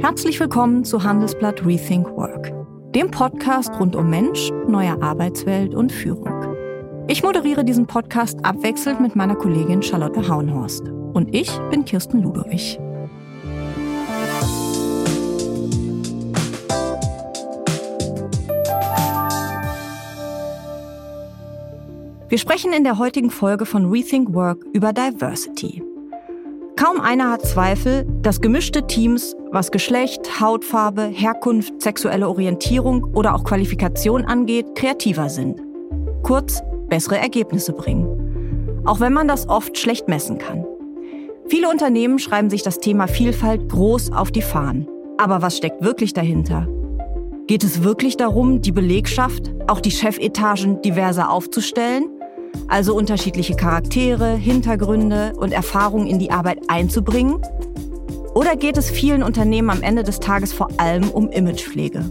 Herzlich willkommen zu Handelsblatt Rethink Work, dem Podcast rund um Mensch, neue Arbeitswelt und Führung. Ich moderiere diesen Podcast abwechselnd mit meiner Kollegin Charlotte Hauenhorst. Und ich bin Kirsten Ludowig. Wir sprechen in der heutigen Folge von Rethink Work über Diversity. Kaum einer hat Zweifel, dass gemischte Teams, was Geschlecht, Hautfarbe, Herkunft, sexuelle Orientierung oder auch Qualifikation angeht, kreativer sind. Kurz, bessere Ergebnisse bringen. Auch wenn man das oft schlecht messen kann. Viele Unternehmen schreiben sich das Thema Vielfalt groß auf die Fahnen. Aber was steckt wirklich dahinter? Geht es wirklich darum, die Belegschaft, auch die Chefetagen diverser aufzustellen? Also unterschiedliche Charaktere, Hintergründe und Erfahrungen in die Arbeit einzubringen? Oder geht es vielen Unternehmen am Ende des Tages vor allem um Imagepflege?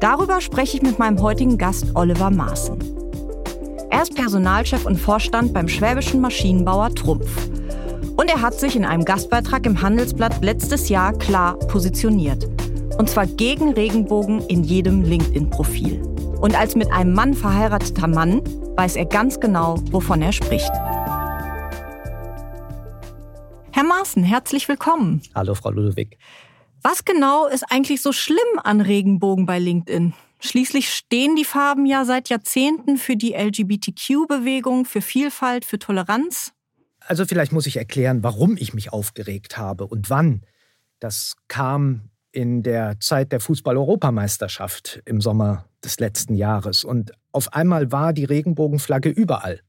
Darüber spreche ich mit meinem heutigen Gast Oliver Maaßen. Er ist Personalchef und Vorstand beim schwäbischen Maschinenbauer Trumpf. Und er hat sich in einem Gastbeitrag im Handelsblatt letztes Jahr klar positioniert. Und zwar gegen Regenbogen in jedem LinkedIn-Profil. Und als mit einem Mann verheirateter Mann weiß er ganz genau, wovon er spricht. Herr Maaßen, herzlich willkommen. Hallo, Frau Ludwig. Was genau ist eigentlich so schlimm an Regenbogen bei LinkedIn? Schließlich stehen die Farben ja seit Jahrzehnten für die LGBTQ-Bewegung, für Vielfalt, für Toleranz. Also vielleicht muss ich erklären, warum ich mich aufgeregt habe und wann. Das kam in der Zeit der Fußball-Europameisterschaft im Sommer des letzten Jahres. Und auf einmal war die Regenbogenflagge überall.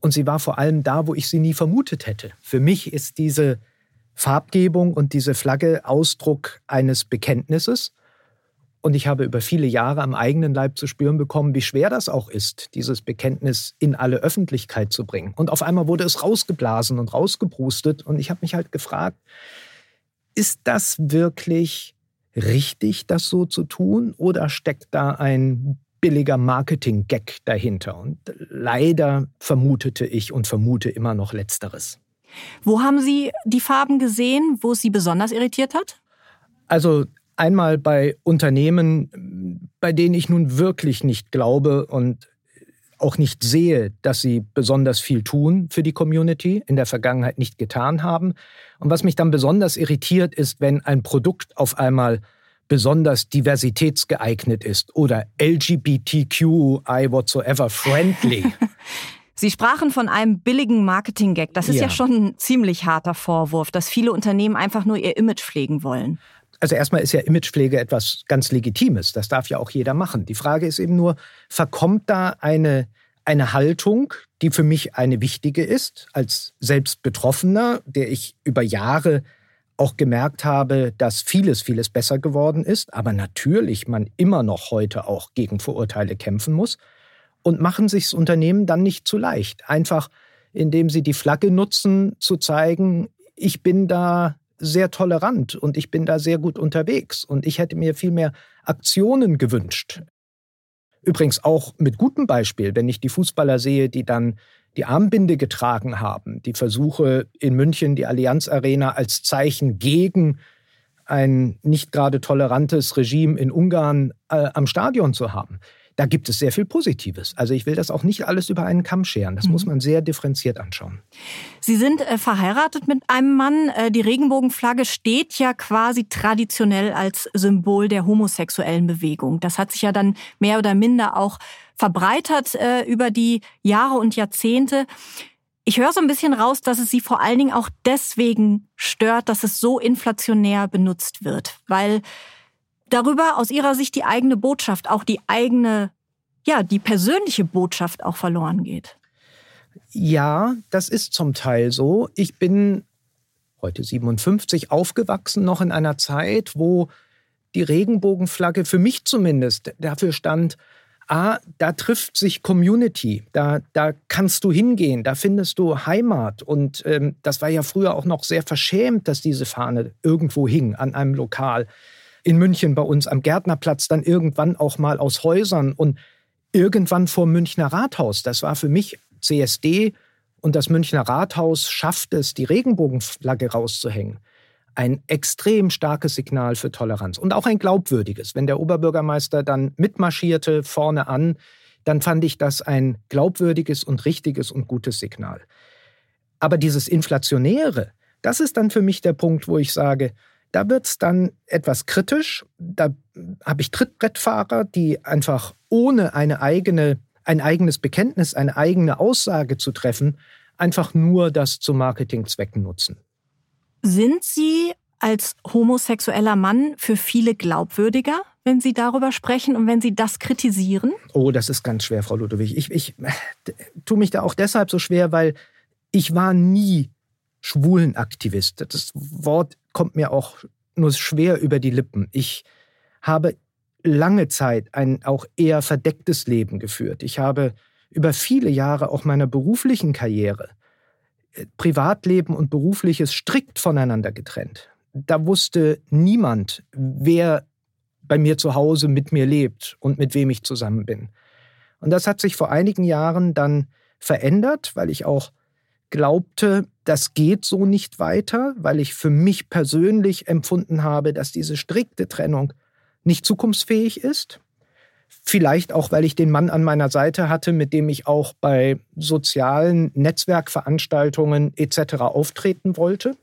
Und sie war vor allem da, wo ich sie nie vermutet hätte. Für mich ist diese Farbgebung und diese Flagge Ausdruck eines Bekenntnisses. Und ich habe über viele Jahre am eigenen Leib zu spüren bekommen, wie schwer das auch ist, dieses Bekenntnis in alle Öffentlichkeit zu bringen. Und auf einmal wurde es rausgeblasen und rausgebrustet. Und ich habe mich halt gefragt, ist das wirklich richtig, das so zu tun, oder steckt da ein billiger Marketing-Gag dahinter? Und leider vermutete ich und vermute immer noch Letzteres. Wo haben Sie die Farben gesehen, wo es Sie besonders irritiert hat? Also einmal bei Unternehmen, bei denen ich nun wirklich nicht glaube und auch nicht sehe, dass sie besonders viel tun für die Community, in der Vergangenheit nicht getan haben. Und was mich dann besonders irritiert, ist, wenn ein Produkt auf einmal besonders diversitätsgeeignet ist oder LGBTQI whatsoever friendly. Sie sprachen von einem billigen Marketing-Gag. Das ist ja. ja schon ein ziemlich harter Vorwurf, dass viele Unternehmen einfach nur ihr Image pflegen wollen. Also erstmal ist ja Imagepflege etwas ganz Legitimes. Das darf ja auch jeder machen. Die Frage ist eben nur, verkommt da eine, eine Haltung, die für mich eine wichtige ist, als selbst Betroffener, der ich über Jahre auch gemerkt habe, dass vieles, vieles besser geworden ist, aber natürlich man immer noch heute auch gegen Vorurteile kämpfen muss. Und machen sich das Unternehmen dann nicht zu leicht. Einfach, indem sie die Flagge nutzen, zu zeigen, ich bin da sehr tolerant und ich bin da sehr gut unterwegs und ich hätte mir viel mehr Aktionen gewünscht. Übrigens auch mit gutem Beispiel, wenn ich die Fußballer sehe, die dann die Armbinde getragen haben, die Versuche in München die Allianz Arena als Zeichen gegen ein nicht gerade tolerantes Regime in Ungarn äh, am Stadion zu haben da gibt es sehr viel Positives. Also ich will das auch nicht alles über einen Kamm scheren. Das mhm. muss man sehr differenziert anschauen. Sie sind äh, verheiratet mit einem Mann. Äh, die Regenbogenflagge steht ja quasi traditionell als Symbol der homosexuellen Bewegung. Das hat sich ja dann mehr oder minder auch verbreitert äh, über die Jahre und Jahrzehnte. Ich höre so ein bisschen raus, dass es Sie vor allen Dingen auch deswegen stört, dass es so inflationär benutzt wird, weil darüber aus ihrer Sicht die eigene Botschaft, auch die eigene, ja, die persönliche Botschaft auch verloren geht. Ja, das ist zum Teil so. Ich bin heute 57 aufgewachsen, noch in einer Zeit, wo die Regenbogenflagge für mich zumindest dafür stand, ah, da trifft sich Community, da, da kannst du hingehen, da findest du Heimat. Und ähm, das war ja früher auch noch sehr verschämt, dass diese Fahne irgendwo hing an einem Lokal in München bei uns am Gärtnerplatz, dann irgendwann auch mal aus Häusern und irgendwann vor Münchner Rathaus. Das war für mich CSD und das Münchner Rathaus schafft es, die Regenbogenflagge rauszuhängen. ein extrem starkes Signal für Toleranz und auch ein glaubwürdiges. Wenn der Oberbürgermeister dann mitmarschierte vorne an, dann fand ich das ein glaubwürdiges und richtiges und gutes Signal. Aber dieses Inflationäre, das ist dann für mich der Punkt, wo ich sage, da wird es dann etwas kritisch. Da habe ich Trittbrettfahrer, die einfach ohne eine eigene, ein eigenes Bekenntnis, eine eigene Aussage zu treffen, einfach nur das zu Marketingzwecken nutzen. Sind Sie als homosexueller Mann für viele glaubwürdiger, wenn Sie darüber sprechen und wenn Sie das kritisieren? Oh, das ist ganz schwer, Frau Ludwig. Ich, ich tue mich da auch deshalb so schwer, weil ich war nie Schwulenaktivist. Das Wort kommt mir auch nur schwer über die Lippen. Ich habe lange Zeit ein auch eher verdecktes Leben geführt. Ich habe über viele Jahre auch meiner beruflichen Karriere Privatleben und berufliches strikt voneinander getrennt. Da wusste niemand, wer bei mir zu Hause mit mir lebt und mit wem ich zusammen bin. Und das hat sich vor einigen Jahren dann verändert, weil ich auch glaubte, das geht so nicht weiter, weil ich für mich persönlich empfunden habe, dass diese strikte Trennung nicht zukunftsfähig ist. Vielleicht auch, weil ich den Mann an meiner Seite hatte, mit dem ich auch bei sozialen Netzwerkveranstaltungen etc. auftreten wollte.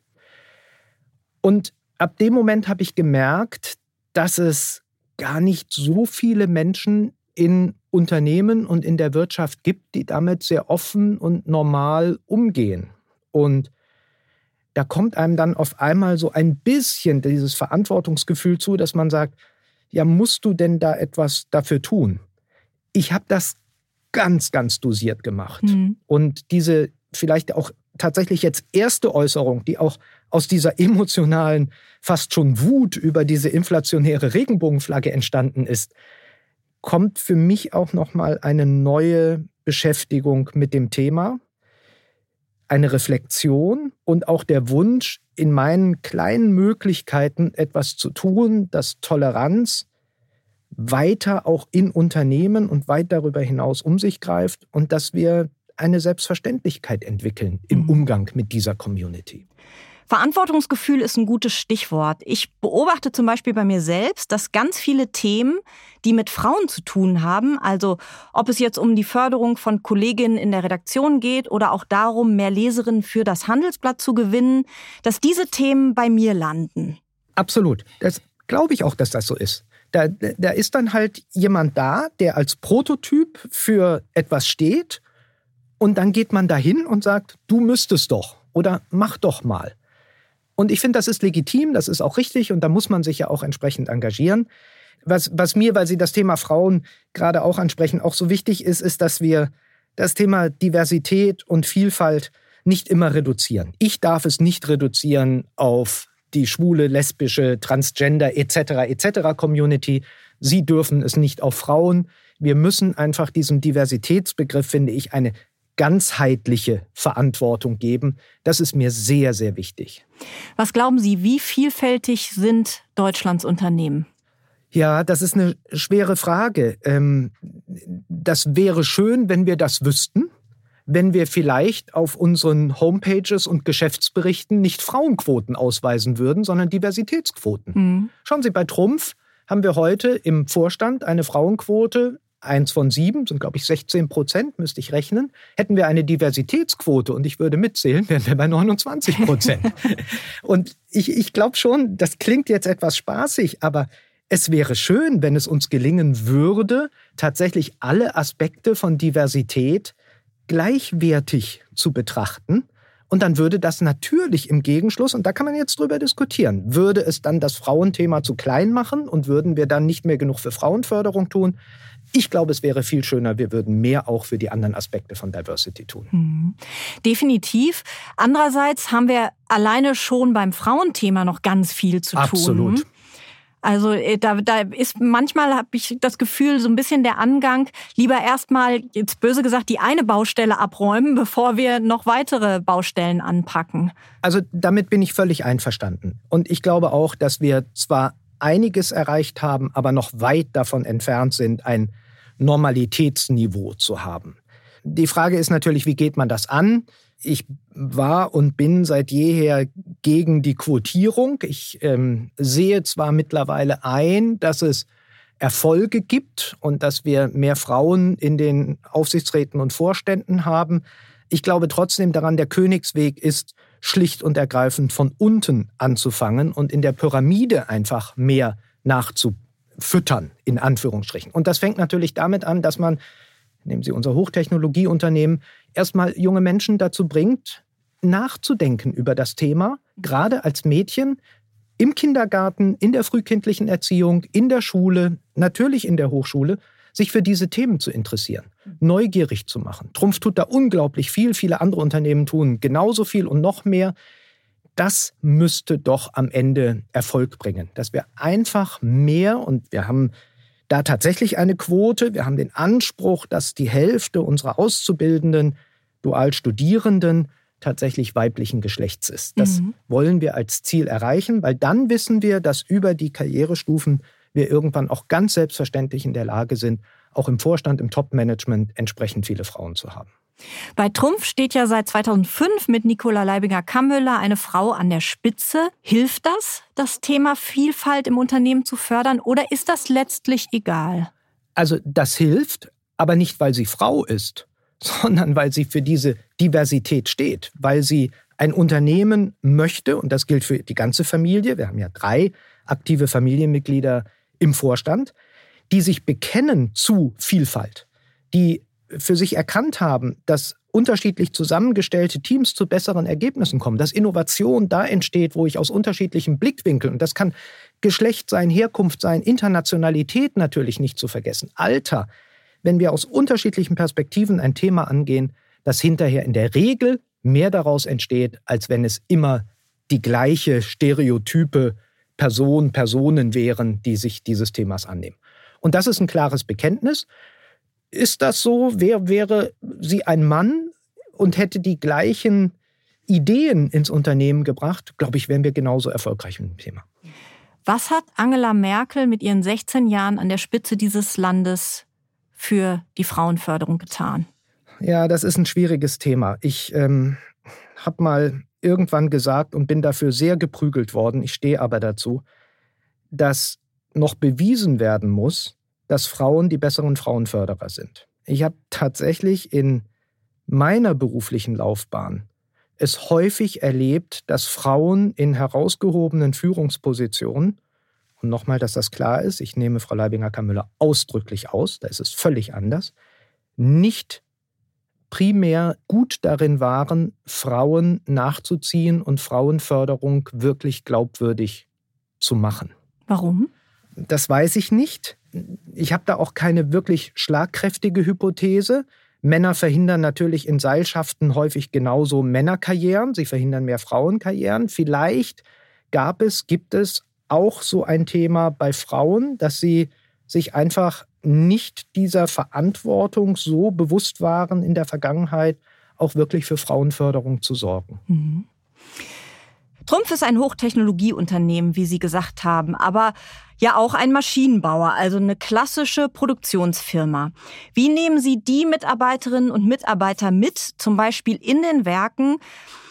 Und ab dem Moment habe ich gemerkt, dass es gar nicht so viele Menschen in Unternehmen und in der Wirtschaft gibt, die damit sehr offen und normal umgehen. Und da kommt einem dann auf einmal so ein bisschen dieses Verantwortungsgefühl zu, dass man sagt, ja, musst du denn da etwas dafür tun? Ich habe das ganz, ganz dosiert gemacht. Mhm. Und diese vielleicht auch tatsächlich jetzt erste Äußerung, die auch aus dieser emotionalen, fast schon Wut über diese inflationäre Regenbogenflagge entstanden ist, kommt für mich auch noch mal eine neue Beschäftigung mit dem Thema, eine Reflexion und auch der Wunsch, in meinen kleinen Möglichkeiten etwas zu tun, dass Toleranz weiter auch in Unternehmen und weit darüber hinaus um sich greift und dass wir eine Selbstverständlichkeit entwickeln im mhm. Umgang mit dieser Community. Verantwortungsgefühl ist ein gutes Stichwort. Ich beobachte zum Beispiel bei mir selbst, dass ganz viele Themen, die mit Frauen zu tun haben, also ob es jetzt um die Förderung von Kolleginnen in der Redaktion geht oder auch darum, mehr Leserinnen für das Handelsblatt zu gewinnen, dass diese Themen bei mir landen. Absolut. Das glaube ich auch, dass das so ist. Da, da ist dann halt jemand da, der als Prototyp für etwas steht und dann geht man dahin und sagt, du müsstest doch oder mach doch mal. Und ich finde, das ist legitim, das ist auch richtig und da muss man sich ja auch entsprechend engagieren. Was, was mir, weil Sie das Thema Frauen gerade auch ansprechen, auch so wichtig ist, ist, dass wir das Thema Diversität und Vielfalt nicht immer reduzieren. Ich darf es nicht reduzieren auf die schwule, lesbische, transgender etc. etc. Community. Sie dürfen es nicht auf Frauen. Wir müssen einfach diesem Diversitätsbegriff, finde ich, eine ganzheitliche Verantwortung geben. Das ist mir sehr, sehr wichtig. Was glauben Sie, wie vielfältig sind Deutschlands Unternehmen? Ja, das ist eine schwere Frage. Ähm, das wäre schön, wenn wir das wüssten, wenn wir vielleicht auf unseren Homepages und Geschäftsberichten nicht Frauenquoten ausweisen würden, sondern Diversitätsquoten. Mhm. Schauen Sie, bei Trumpf haben wir heute im Vorstand eine Frauenquote eins von sieben, sind glaube ich 16 Prozent, müsste ich rechnen. Hätten wir eine Diversitätsquote und ich würde mitzählen, wären wir bei 29 Prozent. und ich, ich glaube schon, das klingt jetzt etwas spaßig, aber es wäre schön, wenn es uns gelingen würde, tatsächlich alle Aspekte von Diversität gleichwertig zu betrachten. Und dann würde das natürlich im Gegenschluss, und da kann man jetzt drüber diskutieren, würde es dann das Frauenthema zu klein machen und würden wir dann nicht mehr genug für Frauenförderung tun? Ich glaube, es wäre viel schöner, wir würden mehr auch für die anderen Aspekte von Diversity tun. Mhm. Definitiv. Andererseits haben wir alleine schon beim Frauenthema noch ganz viel zu Absolut. tun. Absolut. Also äh, da, da ist manchmal habe ich das Gefühl, so ein bisschen der Angang, lieber erstmal, jetzt böse gesagt, die eine Baustelle abräumen, bevor wir noch weitere Baustellen anpacken. Also damit bin ich völlig einverstanden. Und ich glaube auch, dass wir zwar einiges erreicht haben, aber noch weit davon entfernt sind, ein Normalitätsniveau zu haben. Die Frage ist natürlich, wie geht man das an? ich war und bin seit jeher gegen die Quotierung. Ich ähm, sehe zwar mittlerweile ein, dass es Erfolge gibt und dass wir mehr Frauen in den Aufsichtsräten und Vorständen haben. Ich glaube trotzdem daran, der Königsweg ist schlicht und ergreifend von unten anzufangen und in der Pyramide einfach mehr nachzufüttern, in Anführungsstrichen. Und das fängt natürlich damit an, dass man, nehmen Sie unser Hochtechnologieunternehmen, erstmal junge Menschen dazu bringt, nachzudenken über das Thema, gerade als Mädchen, im Kindergarten, in der frühkindlichen Erziehung, in der Schule, natürlich in der Hochschule, sich für diese Themen zu interessieren, neugierig zu machen. Trumpf tut da unglaublich viel, viele andere Unternehmen tun genauso viel und noch mehr. Das müsste doch am Ende Erfolg bringen, dass wir einfach mehr und wir haben da tatsächlich eine Quote, wir haben den Anspruch, dass die Hälfte unserer Auszubildenden, Dualstudierenden tatsächlich weiblichen Geschlechts ist. Das mhm. wollen wir als Ziel erreichen, weil dann wissen wir, dass über die Karrierestufen wir irgendwann auch ganz selbstverständlich in der Lage sind, auch im Vorstand, im Top-Management entsprechend viele Frauen zu haben. Bei Trumpf steht ja seit 2005 mit Nicola Leibinger-Kammhöller eine Frau an der Spitze. Hilft das, das Thema Vielfalt im Unternehmen zu fördern oder ist das letztlich egal? Also das hilft, aber nicht, weil sie Frau ist, sondern weil sie für diese Diversität steht, weil sie ein Unternehmen möchte, und das gilt für die ganze Familie, wir haben ja drei aktive Familienmitglieder im Vorstand, die sich bekennen zu Vielfalt, die für sich erkannt haben, dass unterschiedlich zusammengestellte Teams zu besseren Ergebnissen kommen, dass Innovation da entsteht, wo ich aus unterschiedlichen Blickwinkeln, und das kann Geschlecht sein, Herkunft sein, Internationalität natürlich nicht zu vergessen, Alter, wenn wir aus unterschiedlichen Perspektiven ein Thema angehen, das hinterher in der Regel mehr daraus entsteht, als wenn es immer die gleiche stereotype Person, Personen wären, die sich dieses Themas annehmen. Und das ist ein klares Bekenntnis. Ist das so? Wer wäre sie ein Mann und hätte die gleichen Ideen ins Unternehmen gebracht? Glaube ich, wären wir genauso erfolgreich mit dem Thema. Was hat Angela Merkel mit ihren 16 Jahren an der Spitze dieses Landes für die Frauenförderung getan? Ja, das ist ein schwieriges Thema. Ich ähm, habe mal irgendwann gesagt und bin dafür sehr geprügelt worden, ich stehe aber dazu, dass noch bewiesen werden muss, dass Frauen die besseren Frauenförderer sind. Ich habe tatsächlich in meiner beruflichen Laufbahn es häufig erlebt, dass Frauen in herausgehobenen Führungspositionen und nochmal, dass das klar ist, ich nehme Frau Leibinger-Kamüller ausdrücklich aus, da ist es völlig anders, nicht primär gut darin waren, Frauen nachzuziehen und Frauenförderung wirklich glaubwürdig zu machen. Warum? Das weiß ich nicht. Ich habe da auch keine wirklich schlagkräftige Hypothese. Männer verhindern natürlich in Seilschaften häufig genauso Männerkarrieren, sie verhindern mehr Frauenkarrieren. Vielleicht gab es, gibt es auch so ein Thema bei Frauen, dass sie sich einfach nicht dieser Verantwortung so bewusst waren in der Vergangenheit, auch wirklich für Frauenförderung zu sorgen. Mhm. Trumpf ist ein Hochtechnologieunternehmen, wie Sie gesagt haben, aber ja auch ein Maschinenbauer, also eine klassische Produktionsfirma. Wie nehmen Sie die Mitarbeiterinnen und Mitarbeiter mit, zum Beispiel in den Werken,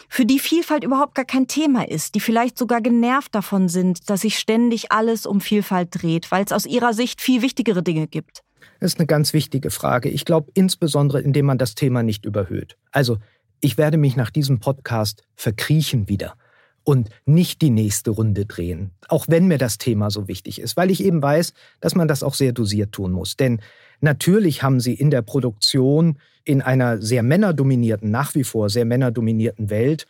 für die Vielfalt überhaupt gar kein Thema ist, die vielleicht sogar genervt davon sind, dass sich ständig alles um Vielfalt dreht, weil es aus ihrer Sicht viel wichtigere Dinge gibt? Das ist eine ganz wichtige Frage. Ich glaube insbesondere, indem man das Thema nicht überhöht. Also, ich werde mich nach diesem Podcast verkriechen wieder und nicht die nächste Runde drehen, auch wenn mir das Thema so wichtig ist, weil ich eben weiß, dass man das auch sehr dosiert tun muss. Denn natürlich haben sie in der Produktion in einer sehr männerdominierten, nach wie vor sehr männerdominierten Welt,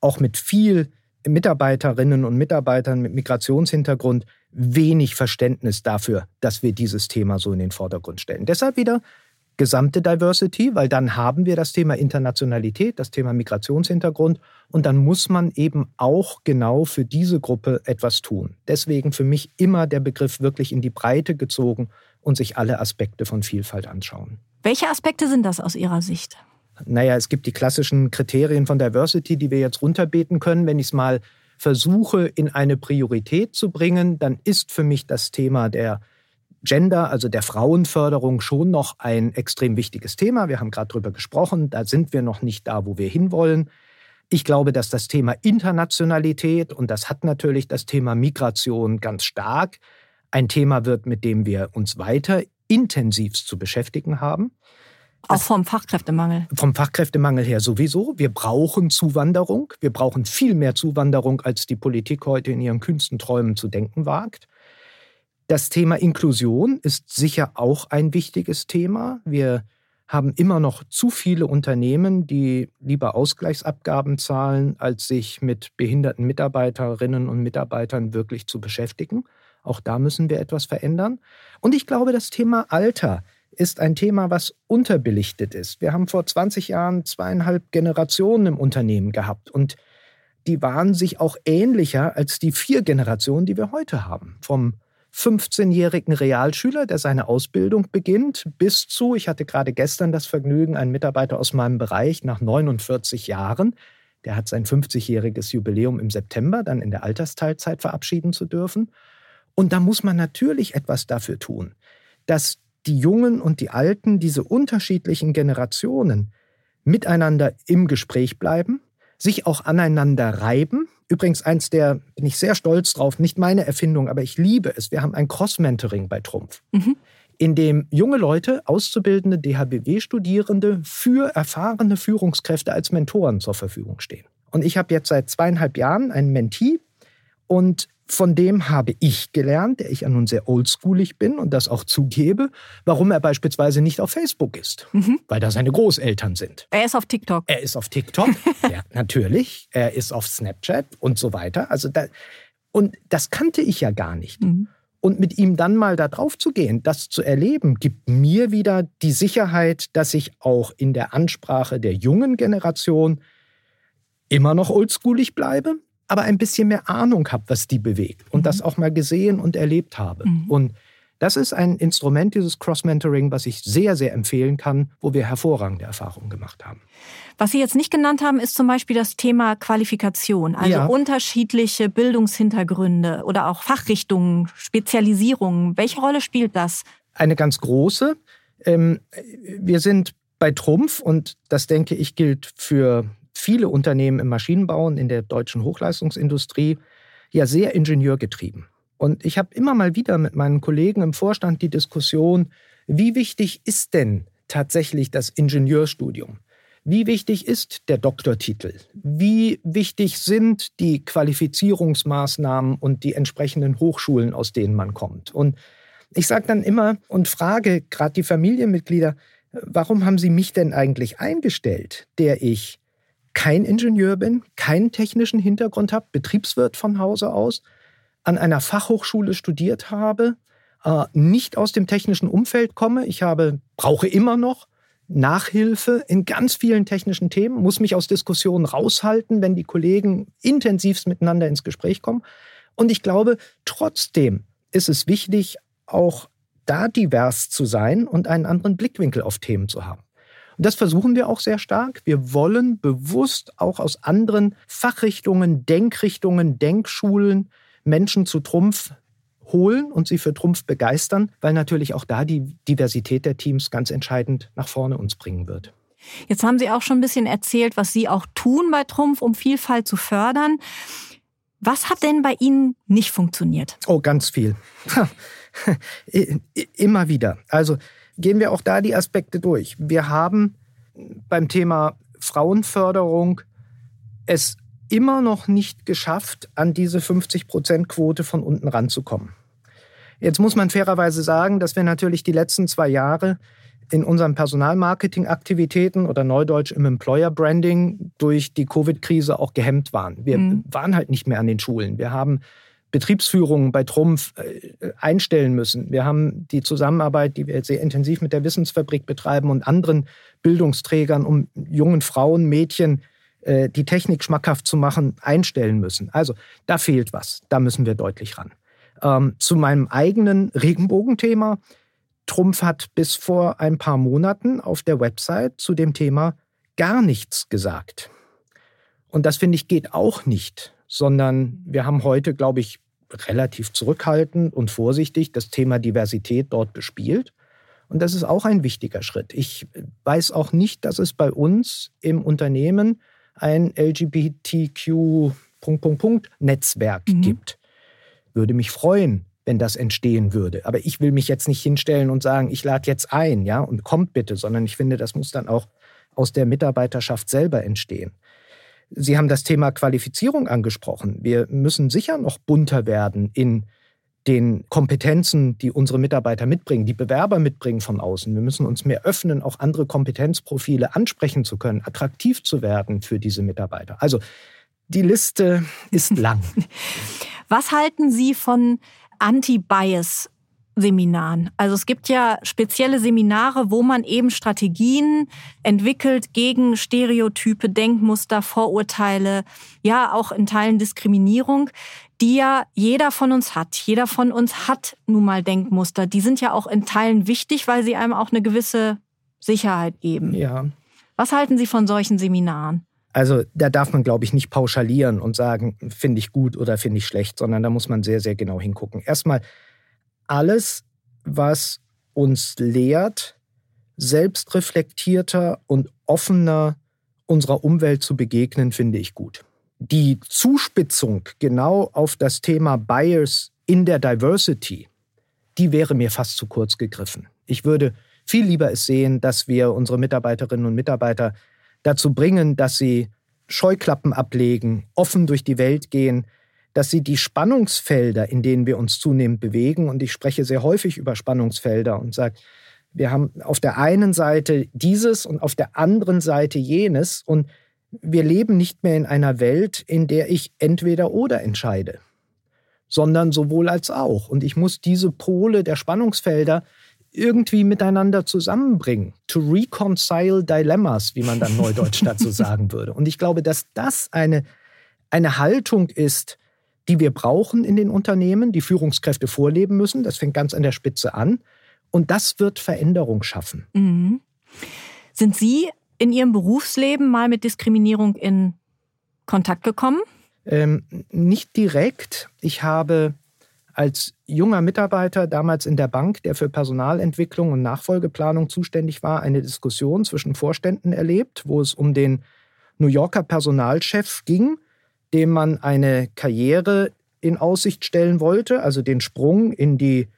auch mit viel Mitarbeiterinnen und Mitarbeitern mit Migrationshintergrund wenig Verständnis dafür, dass wir dieses Thema so in den Vordergrund stellen. Deshalb wieder gesamte Diversity, weil dann haben wir das Thema Internationalität, das Thema Migrationshintergrund und dann muss man eben auch genau für diese Gruppe etwas tun. Deswegen für mich immer der Begriff wirklich in die Breite gezogen und sich alle Aspekte von Vielfalt anschauen. Welche Aspekte sind das aus Ihrer Sicht? Naja, es gibt die klassischen Kriterien von Diversity, die wir jetzt runterbeten können. Wenn ich es mal versuche, in eine Priorität zu bringen, dann ist für mich das Thema der Gender, also der Frauenförderung, schon noch ein extrem wichtiges Thema. Wir haben gerade darüber gesprochen, da sind wir noch nicht da, wo wir hinwollen. Ich glaube, dass das Thema Internationalität, und das hat natürlich das Thema Migration ganz stark, ein Thema wird, mit dem wir uns weiter intensiv zu beschäftigen haben. Auch vom Fachkräftemangel. Vom Fachkräftemangel her sowieso. Wir brauchen Zuwanderung. Wir brauchen viel mehr Zuwanderung, als die Politik heute in ihren kühnsten Träumen zu denken wagt. Das Thema Inklusion ist sicher auch ein wichtiges Thema. Wir haben immer noch zu viele Unternehmen, die lieber Ausgleichsabgaben zahlen, als sich mit behinderten Mitarbeiterinnen und Mitarbeitern wirklich zu beschäftigen. Auch da müssen wir etwas verändern. Und ich glaube, das Thema Alter ist ein Thema, was unterbelichtet ist. Wir haben vor 20 Jahren zweieinhalb Generationen im Unternehmen gehabt und die waren sich auch ähnlicher als die vier Generationen, die wir heute haben. Vom 15-jährigen Realschüler, der seine Ausbildung beginnt, bis zu, ich hatte gerade gestern das Vergnügen, einen Mitarbeiter aus meinem Bereich nach 49 Jahren, der hat sein 50-jähriges Jubiläum im September dann in der Altersteilzeit verabschieden zu dürfen. Und da muss man natürlich etwas dafür tun, dass die Jungen und die Alten, diese unterschiedlichen Generationen miteinander im Gespräch bleiben, sich auch aneinander reiben. Übrigens eins der, bin ich sehr stolz drauf, nicht meine Erfindung, aber ich liebe es. Wir haben ein Cross-Mentoring bei Trumpf, mhm. in dem junge Leute, auszubildende DHBW-Studierende für erfahrene Führungskräfte als Mentoren zur Verfügung stehen. Und ich habe jetzt seit zweieinhalb Jahren einen Mentee und von dem habe ich gelernt, der ich ja nun sehr oldschoolig bin und das auch zugebe, warum er beispielsweise nicht auf Facebook ist, mhm. weil da seine Großeltern sind. Er ist auf TikTok. Er ist auf TikTok, ja, natürlich. Er ist auf Snapchat und so weiter. Also da, und das kannte ich ja gar nicht. Mhm. Und mit ihm dann mal da drauf zu gehen, das zu erleben, gibt mir wieder die Sicherheit, dass ich auch in der Ansprache der jungen Generation immer noch oldschoolig bleibe, aber ein bisschen mehr Ahnung habe, was die bewegt und mhm. das auch mal gesehen und erlebt habe. Mhm. Und das ist ein Instrument, dieses Cross-Mentoring, was ich sehr, sehr empfehlen kann, wo wir hervorragende Erfahrungen gemacht haben. Was Sie jetzt nicht genannt haben, ist zum Beispiel das Thema Qualifikation, also ja. unterschiedliche Bildungshintergründe oder auch Fachrichtungen, Spezialisierungen. Welche Rolle spielt das? Eine ganz große. Ähm, wir sind bei Trumpf und das denke ich gilt für viele Unternehmen im Maschinenbau und in der deutschen Hochleistungsindustrie ja sehr ingenieurgetrieben. Und ich habe immer mal wieder mit meinen Kollegen im Vorstand die Diskussion, wie wichtig ist denn tatsächlich das Ingenieurstudium? Wie wichtig ist der Doktortitel? Wie wichtig sind die Qualifizierungsmaßnahmen und die entsprechenden Hochschulen, aus denen man kommt? Und ich sage dann immer und frage gerade die Familienmitglieder, warum haben Sie mich denn eigentlich eingestellt, der ich kein Ingenieur bin, keinen technischen Hintergrund habe, Betriebswirt von Hause aus, an einer Fachhochschule studiert habe, äh, nicht aus dem technischen Umfeld komme. Ich habe, brauche immer noch Nachhilfe in ganz vielen technischen Themen, muss mich aus Diskussionen raushalten, wenn die Kollegen intensivst miteinander ins Gespräch kommen. Und ich glaube, trotzdem ist es wichtig, auch da divers zu sein und einen anderen Blickwinkel auf Themen zu haben. Und das versuchen wir auch sehr stark. Wir wollen bewusst auch aus anderen Fachrichtungen, Denkrichtungen, Denkschulen Menschen zu Trumpf holen und sie für Trumpf begeistern, weil natürlich auch da die Diversität der Teams ganz entscheidend nach vorne uns bringen wird. Jetzt haben Sie auch schon ein bisschen erzählt, was Sie auch tun bei Trumpf, um Vielfalt zu fördern. Was hat denn bei Ihnen nicht funktioniert? Oh, ganz viel. Immer wieder. Also gehen wir auch da die Aspekte durch. Wir haben beim Thema Frauenförderung es immer noch nicht geschafft, an diese 50-Prozent-Quote von unten ranzukommen. Jetzt muss man fairerweise sagen, dass wir natürlich die letzten zwei Jahre in unseren Personalmarketing-Aktivitäten oder neudeutsch im Employer-Branding durch die Covid-Krise auch gehemmt waren. Wir mhm. waren halt nicht mehr an den Schulen. Wir haben Betriebsführungen bei Trumpf äh, einstellen müssen. Wir haben die Zusammenarbeit, die wir sehr intensiv mit der Wissensfabrik betreiben und anderen Bildungsträgern, um jungen Frauen, Mädchen äh, die Technik schmackhaft zu machen, einstellen müssen. Also da fehlt was. Da müssen wir deutlich ran. Ähm, zu meinem eigenen Regenbogenthema. Trumpf hat bis vor ein paar Monaten auf der Website zu dem Thema gar nichts gesagt. Und das finde ich geht auch nicht, sondern wir haben heute, glaube ich, relativ zurückhaltend und vorsichtig das Thema Diversität dort bespielt. Und das ist auch ein wichtiger Schritt. Ich weiß auch nicht, dass es bei uns im Unternehmen ein LGBTQ Netzwerk mhm. gibt. Würde mich freuen, wenn das entstehen würde. Aber ich will mich jetzt nicht hinstellen und sagen, ich lade jetzt ein, ja, und kommt bitte, sondern ich finde, das muss dann auch aus der Mitarbeiterschaft selber entstehen. Sie haben das Thema Qualifizierung angesprochen. Wir müssen sicher noch bunter werden in den Kompetenzen, die unsere Mitarbeiter mitbringen, die Bewerber mitbringen von außen. Wir müssen uns mehr öffnen, auch andere Kompetenzprofile ansprechen zu können, attraktiv zu werden für diese Mitarbeiter. Also die Liste ist lang. Was halten Sie von Anti-Bias Seminaren. Also es gibt ja spezielle Seminare, wo man eben Strategien entwickelt gegen Stereotype, Denkmuster, Vorurteile, ja auch in Teilen Diskriminierung, die ja jeder von uns hat. Jeder von uns hat nun mal Denkmuster. Die sind ja auch in Teilen wichtig, weil sie einem auch eine gewisse Sicherheit geben. Ja. Was halten Sie von solchen Seminaren? Also da darf man, glaube ich, nicht pauschalieren und sagen, finde ich gut oder finde ich schlecht, sondern da muss man sehr, sehr genau hingucken. Erstmal alles, was uns lehrt, selbstreflektierter und offener unserer Umwelt zu begegnen, finde ich gut. Die Zuspitzung genau auf das Thema Bias in der Diversity, die wäre mir fast zu kurz gegriffen. Ich würde viel lieber es sehen, dass wir unsere Mitarbeiterinnen und Mitarbeiter dazu bringen, dass sie Scheuklappen ablegen, offen durch die Welt gehen, dass sie die Spannungsfelder, in denen wir uns zunehmend bewegen, und ich spreche sehr häufig über Spannungsfelder und sage, wir haben auf der einen Seite dieses und auf der anderen Seite jenes und wir leben nicht mehr in einer Welt, in der ich entweder oder entscheide, sondern sowohl als auch. Und ich muss diese Pole der Spannungsfelder irgendwie miteinander zusammenbringen. To reconcile dilemmas, wie man dann neudeutsch dazu sagen würde. Und ich glaube, dass das eine, eine Haltung ist, die wir brauchen in den Unternehmen, die Führungskräfte vorleben müssen. Das fängt ganz an der Spitze an. Und das wird Veränderung schaffen. Mhm. Sind Sie in Ihrem Berufsleben mal mit Diskriminierung in Kontakt gekommen? Ähm, nicht direkt. Ich habe als junger Mitarbeiter damals in der Bank, der für Personalentwicklung und Nachfolgeplanung zuständig war, eine Diskussion zwischen Vorständen erlebt, wo es um den New Yorker Personalchef ging dem man eine Karriere in Aussicht stellen wollte, also den Sprung in die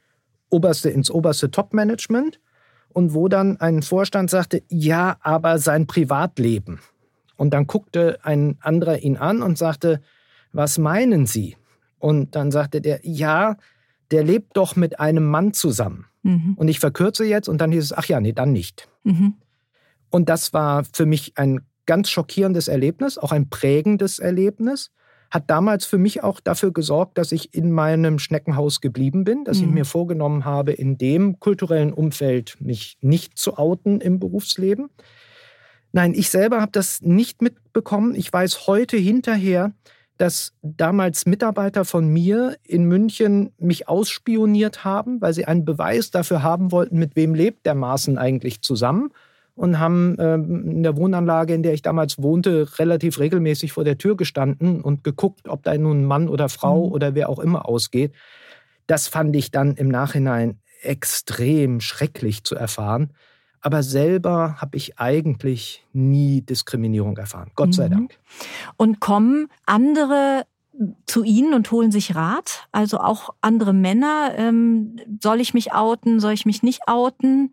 oberste, ins oberste Top-Management. Und wo dann ein Vorstand sagte, ja, aber sein Privatleben. Und dann guckte ein anderer ihn an und sagte, was meinen Sie? Und dann sagte der, ja, der lebt doch mit einem Mann zusammen. Mhm. Und ich verkürze jetzt und dann hieß es, ach ja, nee, dann nicht. Mhm. Und das war für mich ein ganz schockierendes Erlebnis, auch ein prägendes Erlebnis. Hat damals für mich auch dafür gesorgt, dass ich in meinem Schneckenhaus geblieben bin, dass mhm. ich mir vorgenommen habe, in dem kulturellen Umfeld mich nicht zu outen im Berufsleben. Nein, ich selber habe das nicht mitbekommen. Ich weiß heute hinterher, dass damals Mitarbeiter von mir in München mich ausspioniert haben, weil sie einen Beweis dafür haben wollten, mit wem lebt der Maaßen eigentlich zusammen und haben ähm, in der Wohnanlage, in der ich damals wohnte, relativ regelmäßig vor der Tür gestanden und geguckt, ob da nun Mann oder Frau mhm. oder wer auch immer ausgeht. Das fand ich dann im Nachhinein extrem schrecklich zu erfahren. Aber selber habe ich eigentlich nie Diskriminierung erfahren. Gott sei mhm. Dank. Und kommen andere zu Ihnen und holen sich Rat? Also auch andere Männer? Ähm, soll ich mich outen? Soll ich mich nicht outen?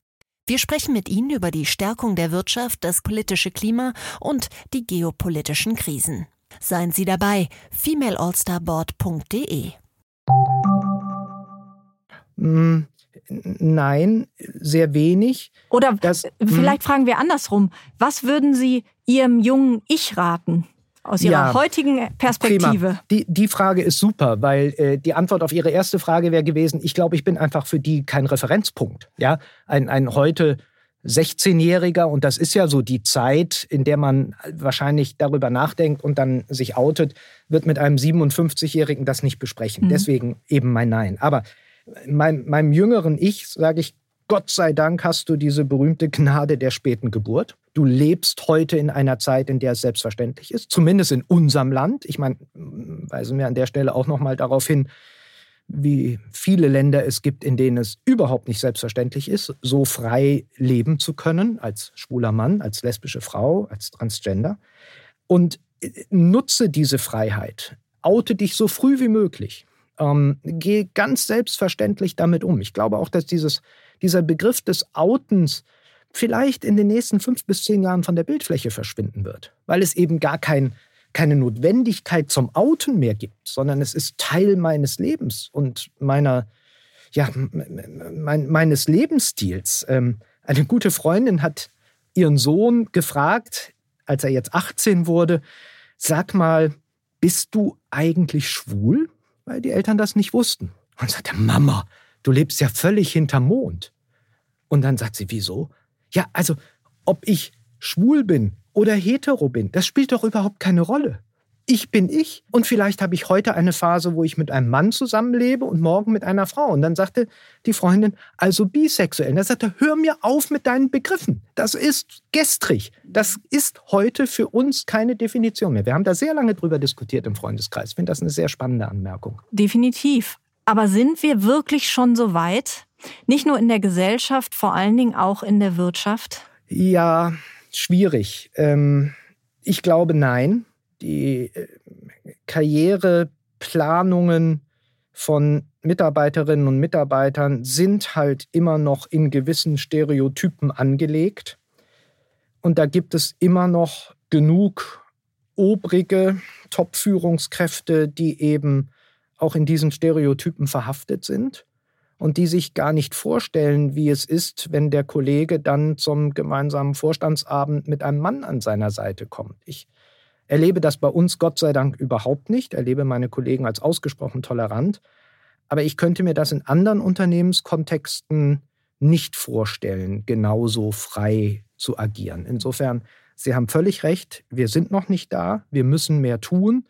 Wir sprechen mit Ihnen über die Stärkung der Wirtschaft, das politische Klima und die geopolitischen Krisen. Seien Sie dabei, femaleallstarboard.de. Mm, nein, sehr wenig. Oder das, vielleicht mm. fragen wir andersrum. Was würden Sie Ihrem jungen Ich raten? Aus Ihrer ja, heutigen Perspektive? Die, die Frage ist super, weil äh, die Antwort auf Ihre erste Frage wäre gewesen, ich glaube, ich bin einfach für die kein Referenzpunkt. Ja? Ein, ein heute 16-Jähriger, und das ist ja so die Zeit, in der man wahrscheinlich darüber nachdenkt und dann sich outet, wird mit einem 57-Jährigen das nicht besprechen. Mhm. Deswegen eben mein Nein. Aber mein, meinem jüngeren Ich sage ich, Gott sei Dank hast du diese berühmte Gnade der späten Geburt. Du lebst heute in einer Zeit, in der es selbstverständlich ist, zumindest in unserem Land. Ich meine, weisen wir an der Stelle auch noch mal darauf hin, wie viele Länder es gibt, in denen es überhaupt nicht selbstverständlich ist, so frei leben zu können, als schwuler Mann, als lesbische Frau, als Transgender. Und äh, nutze diese Freiheit. Oute dich so früh wie möglich. Ähm, geh ganz selbstverständlich damit um. Ich glaube auch, dass dieses, dieser Begriff des Outens vielleicht in den nächsten fünf bis zehn Jahren von der Bildfläche verschwinden wird, weil es eben gar kein keine Notwendigkeit zum Outen mehr gibt, sondern es ist Teil meines Lebens und meiner, ja, mein, meines Lebensstils. Ähm, eine gute Freundin hat ihren Sohn gefragt, als er jetzt 18 wurde, sag mal, bist du eigentlich schwul? Weil die Eltern das nicht wussten. Und sagte, Mama, du lebst ja völlig hinterm Mond. Und dann sagt sie, wieso? Ja, also, ob ich schwul bin oder hetero bin. Das spielt doch überhaupt keine Rolle. Ich bin ich und vielleicht habe ich heute eine Phase, wo ich mit einem Mann zusammenlebe und morgen mit einer Frau. Und dann sagte die Freundin, also bisexuell. Er sagte, hör mir auf mit deinen Begriffen. Das ist gestrig. Das ist heute für uns keine Definition mehr. Wir haben da sehr lange drüber diskutiert im Freundeskreis. Ich finde das eine sehr spannende Anmerkung. Definitiv. Aber sind wir wirklich schon so weit? Nicht nur in der Gesellschaft, vor allen Dingen auch in der Wirtschaft? Ja, schwierig. Ähm, ich glaube nein. Die äh, Karriereplanungen von Mitarbeiterinnen und Mitarbeitern sind halt immer noch in gewissen Stereotypen angelegt. Und da gibt es immer noch genug obrige Top-Führungskräfte, die eben auch in diesen Stereotypen verhaftet sind und die sich gar nicht vorstellen, wie es ist, wenn der Kollege dann zum gemeinsamen Vorstandsabend mit einem Mann an seiner Seite kommt. Ich erlebe das bei uns Gott sei Dank überhaupt nicht, erlebe meine Kollegen als ausgesprochen tolerant, aber ich könnte mir das in anderen Unternehmenskontexten nicht vorstellen, genauso frei zu agieren. Insofern, Sie haben völlig recht, wir sind noch nicht da, wir müssen mehr tun.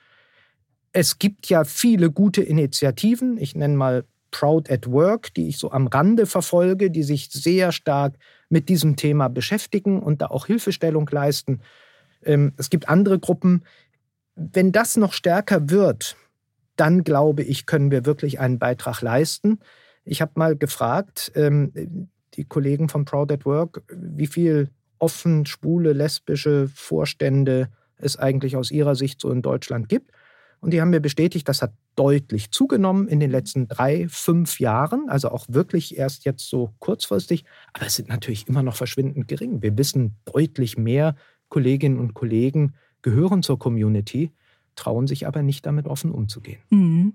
Es gibt ja viele gute Initiativen. Ich nenne mal Proud at Work, die ich so am Rande verfolge, die sich sehr stark mit diesem Thema beschäftigen und da auch Hilfestellung leisten. Ähm, es gibt andere Gruppen. Wenn das noch stärker wird, dann glaube ich, können wir wirklich einen Beitrag leisten. Ich habe mal gefragt, ähm, die Kollegen von Proud at Work, wie viel offen, schwule, lesbische Vorstände es eigentlich aus ihrer Sicht so in Deutschland gibt. Und die haben mir bestätigt, das hat deutlich zugenommen in den letzten drei, fünf Jahren, also auch wirklich erst jetzt so kurzfristig. Aber es sind natürlich immer noch verschwindend gering. Wir wissen deutlich mehr Kolleginnen und Kollegen gehören zur Community trauen sich aber nicht damit offen umzugehen. Mhm.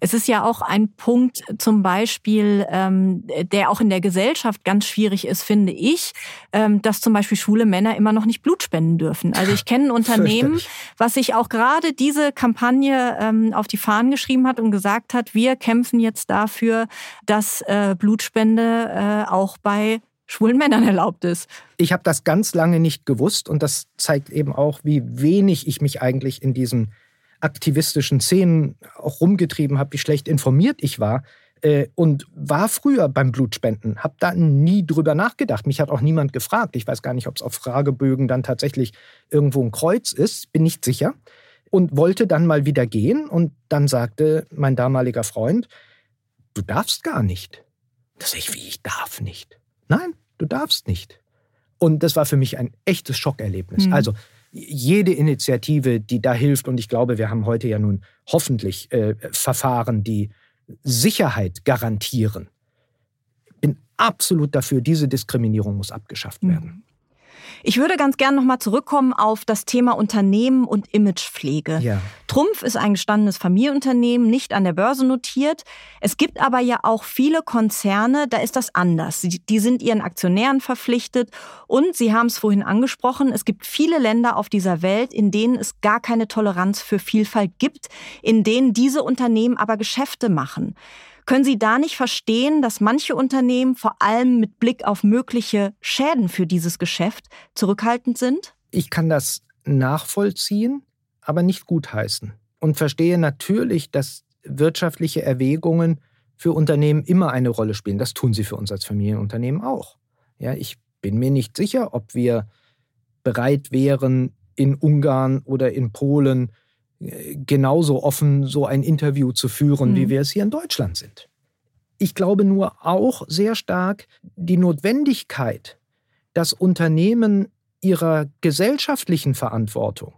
Es ist ja auch ein Punkt zum Beispiel, ähm, der auch in der Gesellschaft ganz schwierig ist, finde ich, ähm, dass zum Beispiel schwule Männer immer noch nicht Blut spenden dürfen. Also ich kenne ein Unternehmen, was sich auch gerade diese Kampagne ähm, auf die Fahnen geschrieben hat und gesagt hat, wir kämpfen jetzt dafür, dass äh, Blutspende äh, auch bei schwulen Männern erlaubt ist. Ich habe das ganz lange nicht gewusst und das zeigt eben auch, wie wenig ich mich eigentlich in diesen aktivistischen Szenen auch rumgetrieben habe, wie schlecht informiert ich war äh, und war früher beim Blutspenden, habe da nie drüber nachgedacht. Mich hat auch niemand gefragt. Ich weiß gar nicht, ob es auf Fragebögen dann tatsächlich irgendwo ein Kreuz ist, bin nicht sicher. Und wollte dann mal wieder gehen und dann sagte mein damaliger Freund, du darfst gar nicht. Das ich, wie ich darf nicht. Nein, du darfst nicht. Und das war für mich ein echtes Schockerlebnis. Mhm. Also jede Initiative, die da hilft, und ich glaube, wir haben heute ja nun hoffentlich äh, Verfahren, die Sicherheit garantieren. Bin absolut dafür, diese Diskriminierung muss abgeschafft mhm. werden. Ich würde ganz gerne nochmal zurückkommen auf das Thema Unternehmen und Imagepflege. Ja. Trumpf ist ein gestandenes Familienunternehmen, nicht an der Börse notiert. Es gibt aber ja auch viele Konzerne, da ist das anders. Die sind ihren Aktionären verpflichtet und Sie haben es vorhin angesprochen, es gibt viele Länder auf dieser Welt, in denen es gar keine Toleranz für Vielfalt gibt, in denen diese Unternehmen aber Geschäfte machen. Können Sie da nicht verstehen, dass manche Unternehmen vor allem mit Blick auf mögliche Schäden für dieses Geschäft zurückhaltend sind? Ich kann das nachvollziehen, aber nicht gutheißen. Und verstehe natürlich, dass wirtschaftliche Erwägungen für Unternehmen immer eine Rolle spielen. Das tun sie für uns als Familienunternehmen auch. Ja, ich bin mir nicht sicher, ob wir bereit wären, in Ungarn oder in Polen genauso offen so ein Interview zu führen, mhm. wie wir es hier in Deutschland sind. Ich glaube nur auch sehr stark die Notwendigkeit, dass Unternehmen ihrer gesellschaftlichen Verantwortung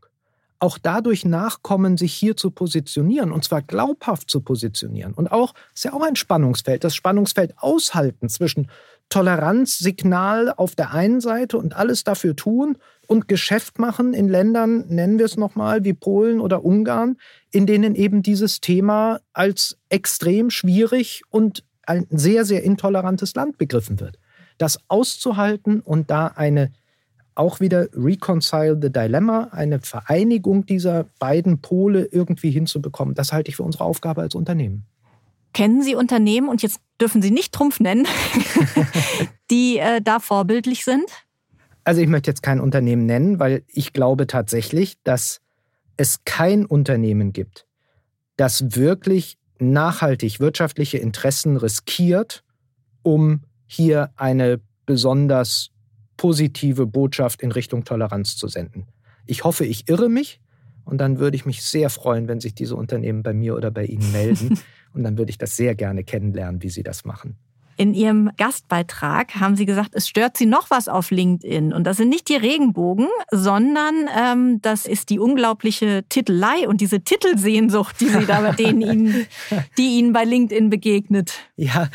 auch dadurch nachkommen, sich hier zu positionieren und zwar glaubhaft zu positionieren. Und auch, ist ja auch ein Spannungsfeld, das Spannungsfeld aushalten zwischen Toleranzsignal auf der einen Seite und alles dafür tun und Geschäft machen in Ländern, nennen wir es nochmal, wie Polen oder Ungarn, in denen eben dieses Thema als extrem schwierig und ein sehr, sehr intolerantes Land begriffen wird. Das auszuhalten und da eine auch wieder Reconcile the Dilemma, eine Vereinigung dieser beiden Pole irgendwie hinzubekommen, das halte ich für unsere Aufgabe als Unternehmen. Kennen Sie Unternehmen, und jetzt dürfen Sie nicht Trumpf nennen, die äh, da vorbildlich sind? Also ich möchte jetzt kein Unternehmen nennen, weil ich glaube tatsächlich, dass es kein Unternehmen gibt, das wirklich nachhaltig wirtschaftliche Interessen riskiert, um hier eine besonders positive Botschaft in Richtung Toleranz zu senden. Ich hoffe, ich irre mich und dann würde ich mich sehr freuen, wenn sich diese Unternehmen bei mir oder bei Ihnen melden und dann würde ich das sehr gerne kennenlernen, wie sie das machen. In Ihrem Gastbeitrag haben Sie gesagt, es stört Sie noch was auf LinkedIn. Und das sind nicht die Regenbogen, sondern ähm, das ist die unglaubliche Titelei und diese Titelsehnsucht, die Sie da bei denen Ihnen, die Ihnen bei LinkedIn begegnet. Ja,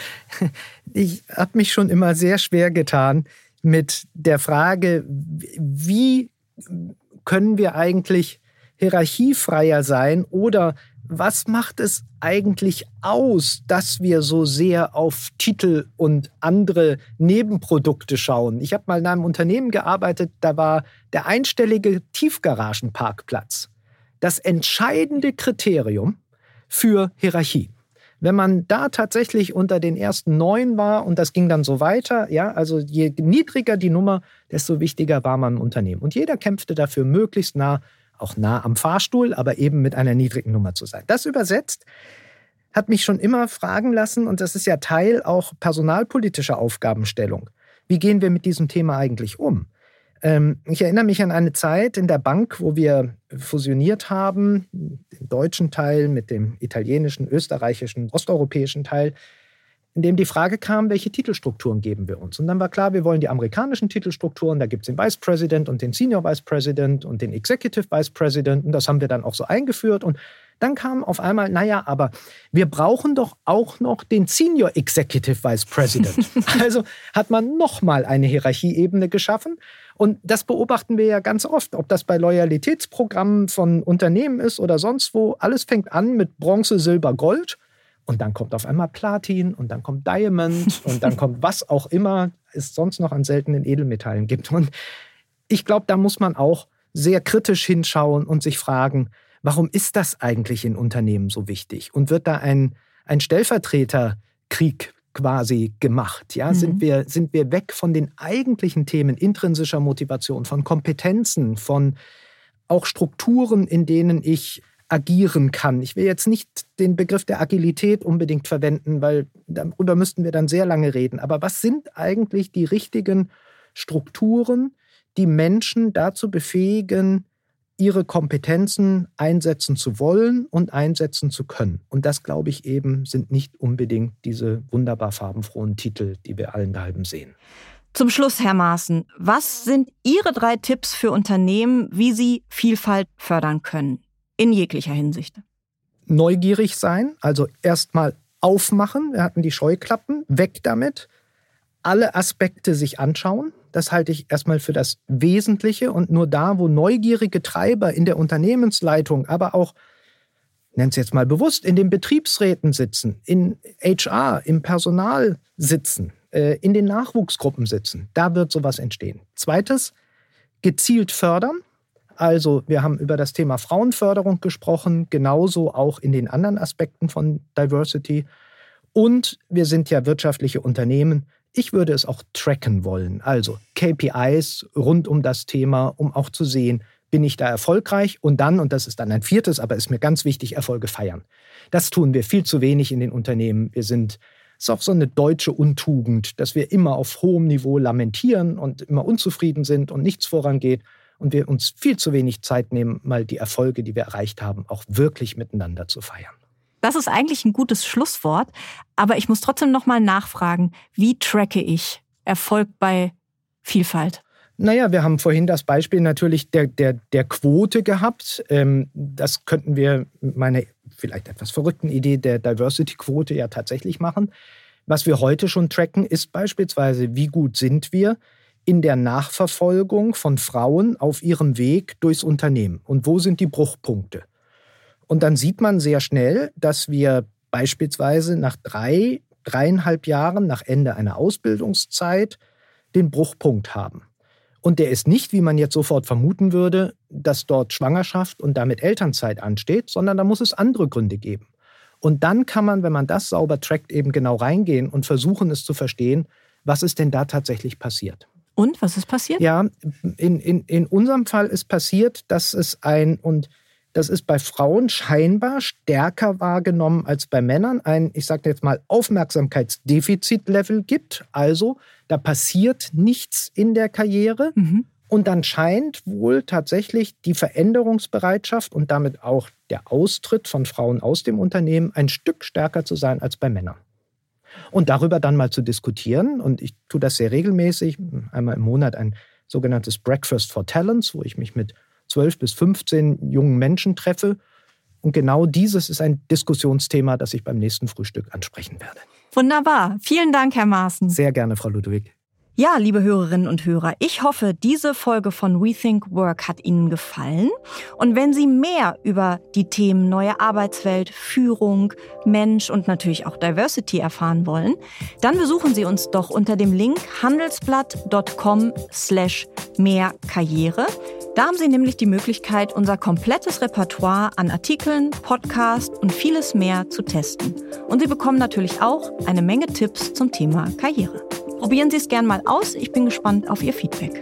ich habe mich schon immer sehr schwer getan mit der Frage, wie können wir eigentlich hierarchiefreier sein oder was macht es eigentlich aus, dass wir so sehr auf Titel und andere Nebenprodukte schauen? Ich habe mal in einem Unternehmen gearbeitet, da war der einstellige Tiefgaragenparkplatz das entscheidende Kriterium für Hierarchie. Wenn man da tatsächlich unter den ersten neun war und das ging dann so weiter, ja, also je niedriger die Nummer, desto wichtiger war man im Unternehmen. Und jeder kämpfte dafür, möglichst nah auch nah am Fahrstuhl, aber eben mit einer niedrigen Nummer zu sein. Das übersetzt hat mich schon immer fragen lassen, und das ist ja Teil auch personalpolitischer Aufgabenstellung. Wie gehen wir mit diesem Thema eigentlich um? Ähm, ich erinnere mich an eine Zeit in der Bank, wo wir fusioniert haben, den deutschen Teil mit dem italienischen, österreichischen, osteuropäischen Teil in dem die Frage kam, welche Titelstrukturen geben wir uns. Und dann war klar, wir wollen die amerikanischen Titelstrukturen, da gibt es den Vice President und den Senior Vice President und den Executive Vice President und das haben wir dann auch so eingeführt und dann kam auf einmal, naja, aber wir brauchen doch auch noch den Senior Executive Vice President. also hat man nochmal eine Hierarchieebene geschaffen. Und das beobachten wir ja ganz oft, ob das bei Loyalitätsprogrammen von Unternehmen ist oder sonst wo. Alles fängt an mit Bronze, Silber, Gold. Und dann kommt auf einmal Platin und dann kommt Diamond und dann kommt was auch immer es sonst noch an seltenen Edelmetallen gibt. Und ich glaube, da muss man auch sehr kritisch hinschauen und sich fragen, warum ist das eigentlich in Unternehmen so wichtig? Und wird da ein, ein Stellvertreterkrieg quasi gemacht? Ja, mhm. sind, wir, sind wir weg von den eigentlichen Themen intrinsischer Motivation, von Kompetenzen, von auch Strukturen, in denen ich agieren kann. Ich will jetzt nicht den Begriff der Agilität unbedingt verwenden, weil darüber müssten wir dann sehr lange reden. Aber was sind eigentlich die richtigen Strukturen, die Menschen dazu befähigen, ihre Kompetenzen einsetzen zu wollen und einsetzen zu können. Und das, glaube ich, eben sind nicht unbedingt diese wunderbar farbenfrohen Titel, die wir allen daheim sehen. Zum Schluss, Herr Maaßen, was sind Ihre drei Tipps für Unternehmen, wie sie Vielfalt fördern können? In jeglicher Hinsicht. Neugierig sein, also erstmal aufmachen. Wir hatten die Scheuklappen, weg damit. Alle Aspekte sich anschauen. das halte ich erstmal für das Wesentliche. Und nur da, wo neugierige Treiber in der Unternehmensleitung, aber auch, nennt es jetzt mal bewusst, in den Betriebsräten sitzen, in HR, im Personal sitzen, äh, in den Nachwuchsgruppen sitzen, da wird sowas entstehen. Zweites, gezielt fördern. Also wir haben über das Thema Frauenförderung gesprochen, genauso auch in den anderen Aspekten von Diversity. Und wir sind ja wirtschaftliche Unternehmen. Ich würde es auch tracken wollen, also KPIs rund um das Thema, um auch zu sehen, bin ich da erfolgreich und dann, und das ist dann ein viertes, aber ist mir ganz wichtig, Erfolge feiern. Das tun wir viel zu wenig in den Unternehmen. Wir sind, es ist auch so eine deutsche Untugend, dass wir immer auf hohem Niveau lamentieren und immer unzufrieden sind und nichts vorangeht und wir uns viel zu wenig Zeit nehmen, mal die Erfolge, die wir erreicht haben, auch wirklich miteinander zu feiern. Das ist eigentlich ein gutes Schlusswort, aber ich muss trotzdem noch mal nachfragen, wie tracke ich Erfolg bei Vielfalt? Naja, wir haben vorhin das Beispiel natürlich der, der, der Quote gehabt. Ähm, das könnten wir mit meiner vielleicht etwas verrückten Idee der Diversity-Quote ja tatsächlich machen. Was wir heute schon tracken, ist beispielsweise, wie gut sind wir in der Nachverfolgung von Frauen auf ihrem Weg durchs Unternehmen und wo sind die Bruchpunkte. Und dann sieht man sehr schnell, dass wir beispielsweise nach drei, dreieinhalb Jahren nach Ende einer Ausbildungszeit den Bruchpunkt haben. Und der ist nicht, wie man jetzt sofort vermuten würde, dass dort Schwangerschaft und damit Elternzeit ansteht, sondern da muss es andere Gründe geben. Und dann kann man, wenn man das sauber trackt, eben genau reingehen und versuchen, es zu verstehen, was ist denn da tatsächlich passiert. Und was ist passiert? Ja, in, in, in unserem Fall ist passiert, dass es ein, und das ist bei Frauen scheinbar stärker wahrgenommen als bei Männern, ein, ich sage jetzt mal, Aufmerksamkeitsdefizitlevel gibt. Also da passiert nichts in der Karriere. Mhm. Und dann scheint wohl tatsächlich die Veränderungsbereitschaft und damit auch der Austritt von Frauen aus dem Unternehmen ein Stück stärker zu sein als bei Männern. Und darüber dann mal zu diskutieren, und ich tue das sehr regelmäßig, einmal im Monat ein sogenanntes Breakfast for Talents, wo ich mich mit 12 bis 15 jungen Menschen treffe. Und genau dieses ist ein Diskussionsthema, das ich beim nächsten Frühstück ansprechen werde. Wunderbar. Vielen Dank, Herr Maaßen. Sehr gerne, Frau Ludwig. Ja, liebe Hörerinnen und Hörer, ich hoffe, diese Folge von Rethink Work hat Ihnen gefallen. Und wenn Sie mehr über die Themen neue Arbeitswelt, Führung, Mensch und natürlich auch Diversity erfahren wollen, dann besuchen Sie uns doch unter dem Link handelsblatt.com slash mehr Karriere. Da haben Sie nämlich die Möglichkeit, unser komplettes Repertoire an Artikeln, Podcasts und vieles mehr zu testen. Und Sie bekommen natürlich auch eine Menge Tipps zum Thema Karriere. Probieren Sie es gern mal aus. Ich bin gespannt auf Ihr Feedback.